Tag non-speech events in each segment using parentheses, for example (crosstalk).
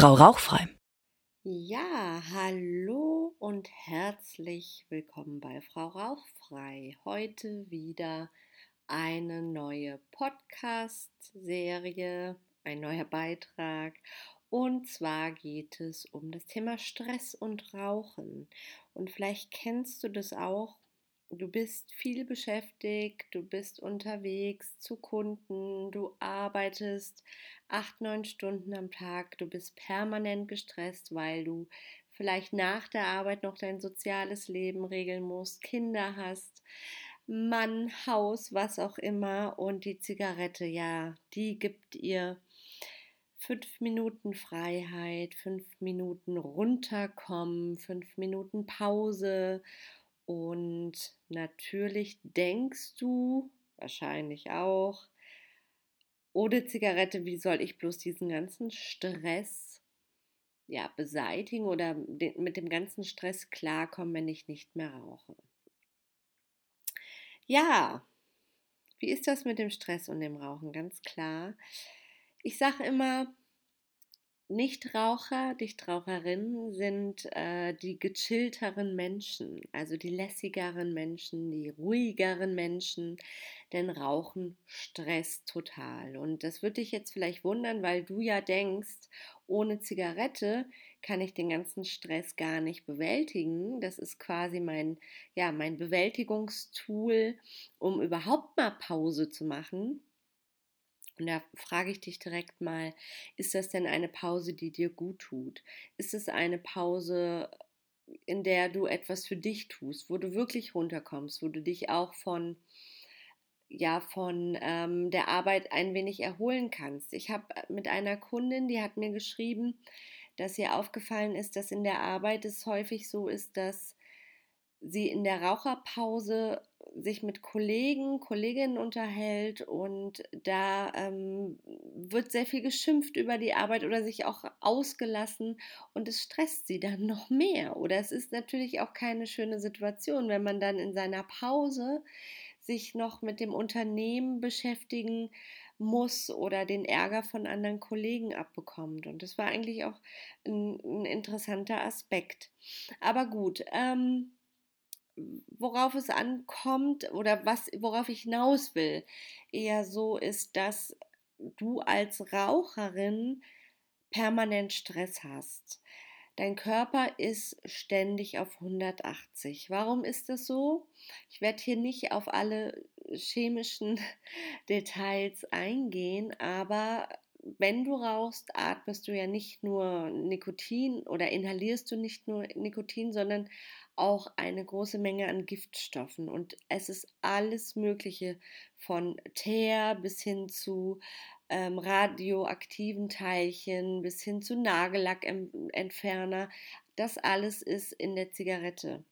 Frau Rauchfrei. Ja, hallo und herzlich willkommen bei Frau Rauchfrei. Heute wieder eine neue Podcast-Serie, ein neuer Beitrag. Und zwar geht es um das Thema Stress und Rauchen. Und vielleicht kennst du das auch, Du bist viel beschäftigt, du bist unterwegs zu Kunden, du arbeitest acht, neun Stunden am Tag, du bist permanent gestresst, weil du vielleicht nach der Arbeit noch dein soziales Leben regeln musst, Kinder hast, Mann, Haus, was auch immer. Und die Zigarette, ja, die gibt ihr fünf Minuten Freiheit, fünf Minuten runterkommen, fünf Minuten Pause und natürlich denkst du, wahrscheinlich auch, ohne Zigarette, wie soll ich bloß diesen ganzen Stress ja, beseitigen oder mit dem ganzen Stress klarkommen, wenn ich nicht mehr rauche? Ja, wie ist das mit dem Stress und dem Rauchen? Ganz klar. Ich sage immer, Nichtraucher, Nichtraucherinnen sind äh, die gechillteren Menschen, also die lässigeren Menschen, die ruhigeren Menschen, denn Rauchen stresst total. Und das würde dich jetzt vielleicht wundern, weil du ja denkst, ohne Zigarette kann ich den ganzen Stress gar nicht bewältigen. Das ist quasi mein, ja, mein Bewältigungstool, um überhaupt mal Pause zu machen. Und da frage ich dich direkt mal, ist das denn eine Pause, die dir gut tut? Ist es eine Pause, in der du etwas für dich tust, wo du wirklich runterkommst, wo du dich auch von ja von ähm, der Arbeit ein wenig erholen kannst. Ich habe mit einer Kundin, die hat mir geschrieben, dass ihr aufgefallen ist, dass in der Arbeit es häufig so ist, dass sie in der Raucherpause sich mit Kollegen, Kolleginnen unterhält und da ähm, wird sehr viel geschimpft über die Arbeit oder sich auch ausgelassen und es stresst sie dann (laughs) noch mehr. Oder es ist natürlich auch keine schöne Situation, wenn man dann in seiner Pause sich noch mit dem Unternehmen beschäftigen muss oder den Ärger von anderen Kollegen abbekommt. Und das war eigentlich auch ein, ein interessanter Aspekt. Aber gut, ähm, worauf es ankommt oder was, worauf ich hinaus will, eher so ist, dass du als Raucherin permanent Stress hast. Dein Körper ist ständig auf 180. Warum ist das so? Ich werde hier nicht auf alle chemischen (laughs) Details eingehen, aber wenn du rauchst, atmest du ja nicht nur Nikotin oder inhalierst du nicht nur Nikotin, sondern auch eine große Menge an Giftstoffen und es ist alles Mögliche von Teer bis hin zu ähm, radioaktiven Teilchen bis hin zu Nagellackentferner. Das alles ist in der Zigarette.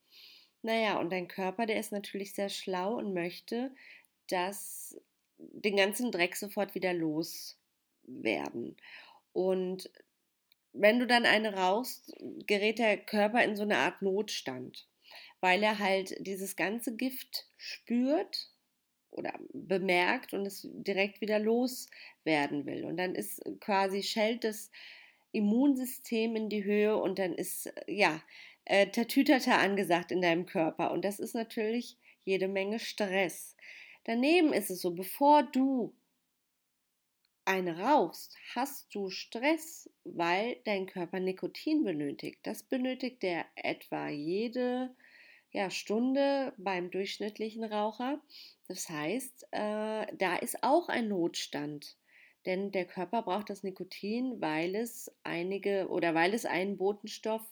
Naja, und dein Körper, der ist natürlich sehr schlau und möchte, dass den ganzen Dreck sofort wieder loswerden. Und wenn du dann eine rauchst, gerät der Körper in so eine Art Notstand, weil er halt dieses ganze Gift spürt oder bemerkt und es direkt wieder loswerden will. Und dann ist quasi, schellt das Immunsystem in die Höhe und dann ist, ja, äh, Tatütata angesagt in deinem Körper. Und das ist natürlich jede Menge Stress. Daneben ist es so, bevor du eine rauchst, hast du Stress, weil dein Körper Nikotin benötigt. Das benötigt er etwa jede ja, Stunde beim durchschnittlichen Raucher. Das heißt, äh, da ist auch ein Notstand. Denn der Körper braucht das Nikotin, weil es einige oder weil es einen Botenstoff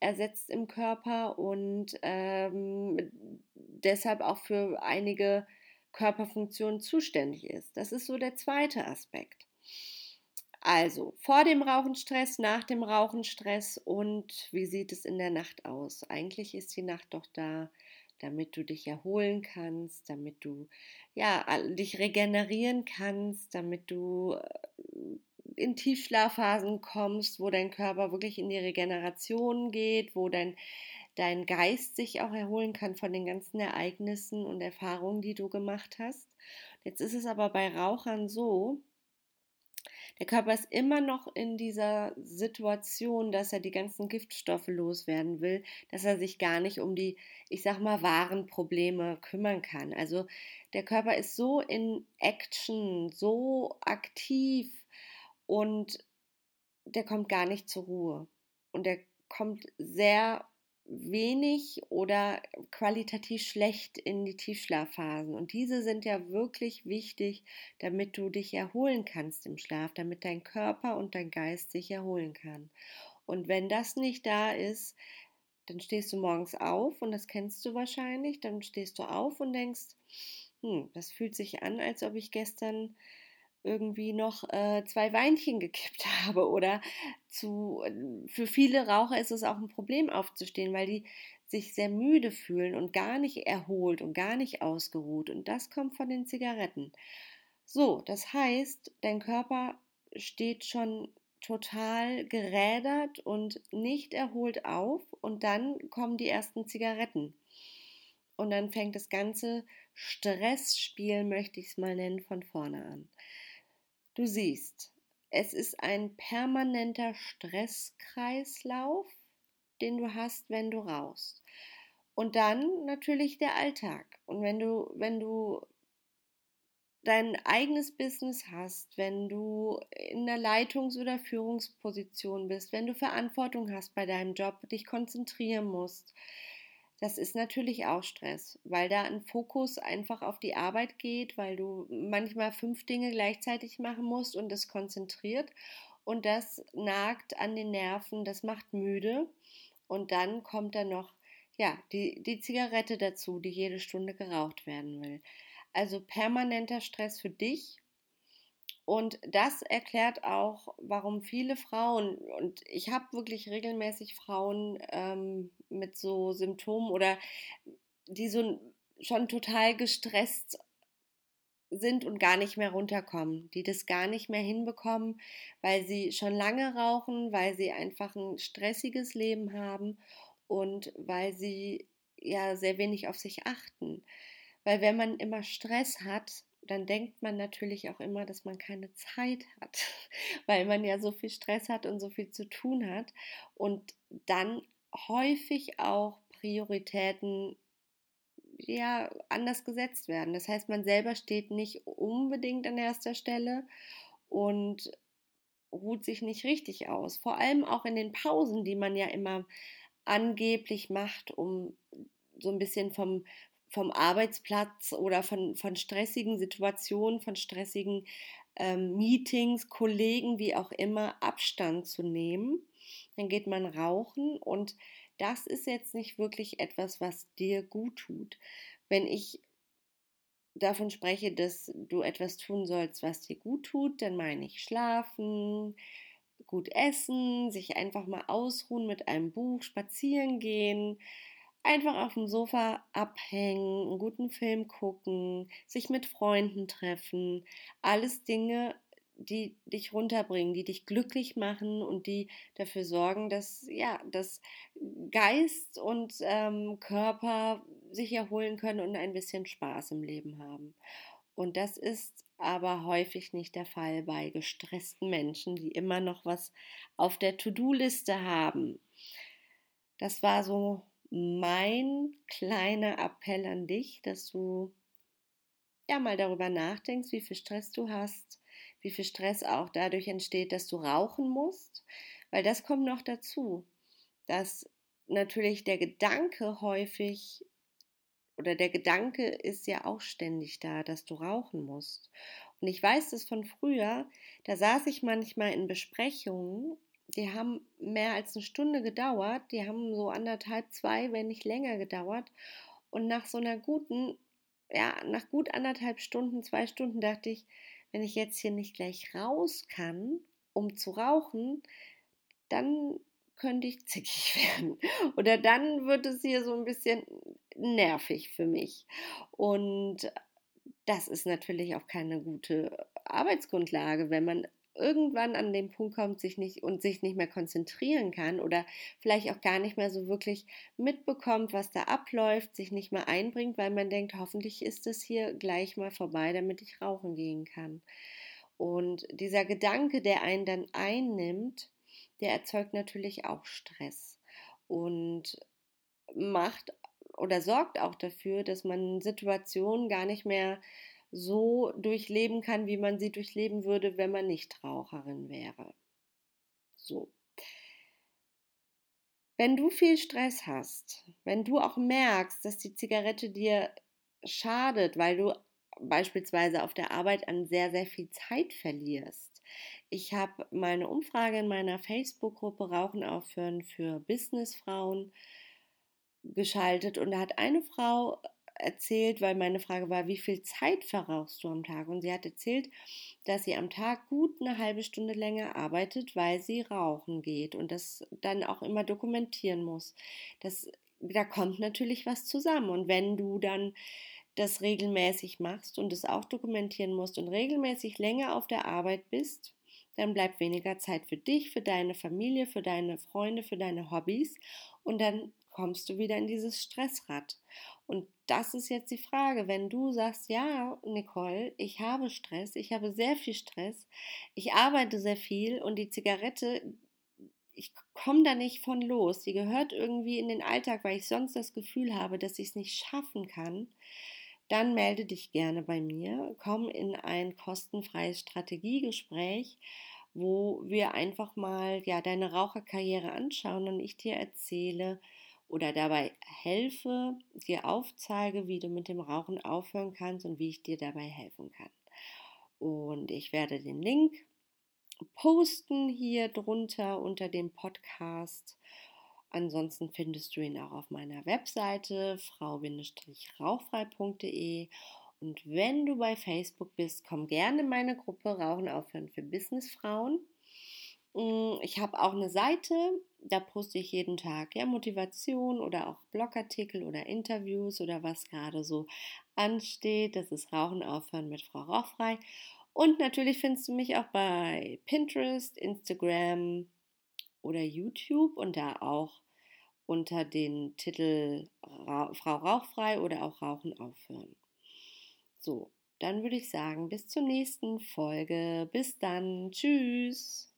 ersetzt im Körper und ähm, deshalb auch für einige Körperfunktionen zuständig ist. Das ist so der zweite Aspekt. Also vor dem Rauchenstress, nach dem Rauchenstress und wie sieht es in der Nacht aus? Eigentlich ist die Nacht doch da, damit du dich erholen kannst, damit du ja dich regenerieren kannst, damit du äh, in Tiefschlafphasen kommst, wo dein Körper wirklich in die Regeneration geht, wo dein dein Geist sich auch erholen kann von den ganzen Ereignissen und Erfahrungen, die du gemacht hast. Jetzt ist es aber bei Rauchern so, Der Körper ist immer noch in dieser Situation, dass er die ganzen Giftstoffe loswerden will, dass er sich gar nicht um die, ich sag mal, wahren Probleme kümmern kann. Also der Körper ist so in Action, so aktiv und der kommt gar nicht zur Ruhe. Und der kommt sehr wenig oder qualitativ schlecht in die Tiefschlafphasen. Und diese sind ja wirklich wichtig, damit du dich erholen kannst im Schlaf, damit dein Körper und dein Geist sich erholen kann. Und wenn das nicht da ist, dann stehst du morgens auf und das kennst du wahrscheinlich, dann stehst du auf und denkst, hm, das fühlt sich an, als ob ich gestern irgendwie noch äh, zwei Weinchen gekippt (laughs) habe. Oder zu, äh, für viele Raucher ist es auch ein Problem aufzustehen, weil die sich sehr müde fühlen und gar nicht erholt und gar nicht ausgeruht. Und das kommt von den Zigaretten. So, das heißt, dein Körper steht schon total gerädert und nicht erholt auf und dann kommen die ersten Zigaretten. Und dann fängt das ganze Stressspiel, möchte ich es mal nennen, von vorne an. Du siehst, es ist ein permanenter Stresskreislauf, den du hast, wenn du rauchst. Und dann natürlich der Alltag. Und wenn du, wenn du dein eigenes Business hast, wenn du in der Leitungs- oder Führungsposition bist, wenn du Verantwortung hast bei deinem Job, dich konzentrieren musst, das ist natürlich auch Stress, weil da ein Fokus einfach auf die Arbeit geht, weil du manchmal fünf Dinge gleichzeitig machen musst und das konzentriert und das nagt an den Nerven, das macht müde und dann kommt da noch ja, die, die Zigarette dazu, die jede Stunde geraucht werden will. Also permanenter Stress für dich und das erklärt auch, warum viele Frauen, und ich habe wirklich regelmäßig Frauen ähm, mit so Symptomen oder die so schon total gestresst sind und gar nicht mehr runterkommen, die das gar nicht mehr hinbekommen, weil sie schon lange rauchen, weil sie einfach ein stressiges Leben haben und weil sie ja sehr wenig auf sich achten. Weil wenn man immer Stress hat, dann denkt man natürlich auch immer, dass man keine Zeit hat, (laughs) weil man ja so viel Stress hat und so viel zu tun hat und dann häufig auch Prioritäten ja anders gesetzt werden. Das heißt, man selber steht nicht unbedingt an erster Stelle und ruht sich nicht richtig aus. Vor allem auch in den Pausen, die man ja immer angeblich macht, um so ein bisschen vom, vom Arbeitsplatz oder von, von stressigen Situationen, von stressigen ähm, Meetings, Kollegen, wie auch immer, Abstand zu nehmen. Dann geht man rauchen und das ist jetzt nicht wirklich etwas, was dir gut tut. Wenn ich davon spreche, dass du etwas tun sollst, was dir gut tut, dann meine ich schlafen, gut essen, sich einfach mal ausruhen mit einem Buch, spazieren gehen, einfach auf dem Sofa abhängen, einen guten Film gucken, sich mit Freunden treffen, alles Dinge, die dich runterbringen, die dich glücklich machen und die dafür sorgen, dass ja, dass Geist und ähm, Körper sich erholen können und ein bisschen Spaß im Leben haben. Und das ist aber häufig nicht der Fall bei gestressten Menschen, die immer noch was auf der To-Do-Liste haben. Das war so mein kleiner Appell an dich, dass du ja mal darüber nachdenkst, wie viel Stress du hast, wie viel Stress auch dadurch entsteht, dass du rauchen musst, weil das kommt noch dazu, dass natürlich der Gedanke häufig oder der Gedanke ist ja auch ständig da, dass du rauchen musst. Und ich weiß das von früher, da saß ich manchmal in Besprechungen die haben mehr als eine Stunde gedauert. Die haben so anderthalb, zwei, wenn nicht länger gedauert. Und nach so einer guten, ja, nach gut anderthalb Stunden, zwei Stunden dachte ich, wenn ich jetzt hier nicht gleich raus kann, um zu rauchen, dann könnte ich zickig (laughs) werden. Oder dann wird es hier so ein bisschen nervig für mich. Und das ist natürlich auch keine gute Arbeitsgrundlage, wenn man irgendwann an den Punkt kommt, sich nicht und sich nicht mehr konzentrieren kann oder vielleicht auch gar nicht mehr so wirklich mitbekommt, was da abläuft, sich nicht mehr einbringt, weil man denkt, hoffentlich ist es hier gleich mal vorbei, damit ich rauchen gehen kann. Und dieser Gedanke, der einen dann einnimmt, der erzeugt natürlich auch Stress und macht oder sorgt auch dafür, dass man Situationen gar nicht mehr so durchleben kann, wie man sie durchleben würde, wenn man nicht Raucherin wäre. So. Wenn du viel Stress hast, wenn du auch merkst, dass die Zigarette dir schadet, weil du beispielsweise auf der Arbeit an sehr, sehr viel Zeit verlierst. Ich habe mal eine Umfrage in meiner Facebook-Gruppe Rauchen aufhören für Businessfrauen geschaltet und da hat eine Frau erzählt, weil meine Frage war, wie viel Zeit verrauchst du am Tag? Und sie hat erzählt, dass sie am Tag gut eine halbe Stunde länger arbeitet, weil sie rauchen geht und das dann auch immer dokumentieren muss. Das, da kommt natürlich was zusammen. Und wenn du dann das regelmäßig machst und es auch dokumentieren musst und regelmäßig länger auf der Arbeit bist, dann bleibt weniger Zeit für dich, für deine Familie, für deine Freunde, für deine Hobbys und dann kommst du wieder in dieses Stressrad. Und das ist jetzt die Frage, wenn du sagst, ja, Nicole, ich habe Stress, ich habe sehr viel Stress, ich arbeite sehr viel und die Zigarette, ich komme da nicht von los, die gehört irgendwie in den Alltag, weil ich sonst das Gefühl habe, dass ich es nicht schaffen kann, dann melde dich gerne bei mir, komm in ein kostenfreies Strategiegespräch, wo wir einfach mal ja deine Raucherkarriere anschauen und ich dir erzähle oder dabei helfe, dir aufzeige, wie du mit dem Rauchen aufhören kannst und wie ich dir dabei helfen kann. Und ich werde den Link posten hier drunter unter dem Podcast Ansonsten findest du ihn auch auf meiner Webseite frau-rauchfrei.de und wenn du bei Facebook bist, komm gerne in meine Gruppe Rauchen aufhören für Businessfrauen. Mm, ich habe auch eine Seite, da poste ich jeden Tag ja Motivation oder auch Blogartikel oder Interviews oder was gerade so ansteht. Das ist Rauchen aufhören mit Frau Rauchfrei. Und natürlich findest du mich auch bei Pinterest, Instagram oder YouTube und da auch unter den Titel Ra Frau Rauchfrei oder auch Rauchen aufhören. So, dann würde ich sagen, bis zur nächsten Folge. Bis dann. Tschüss.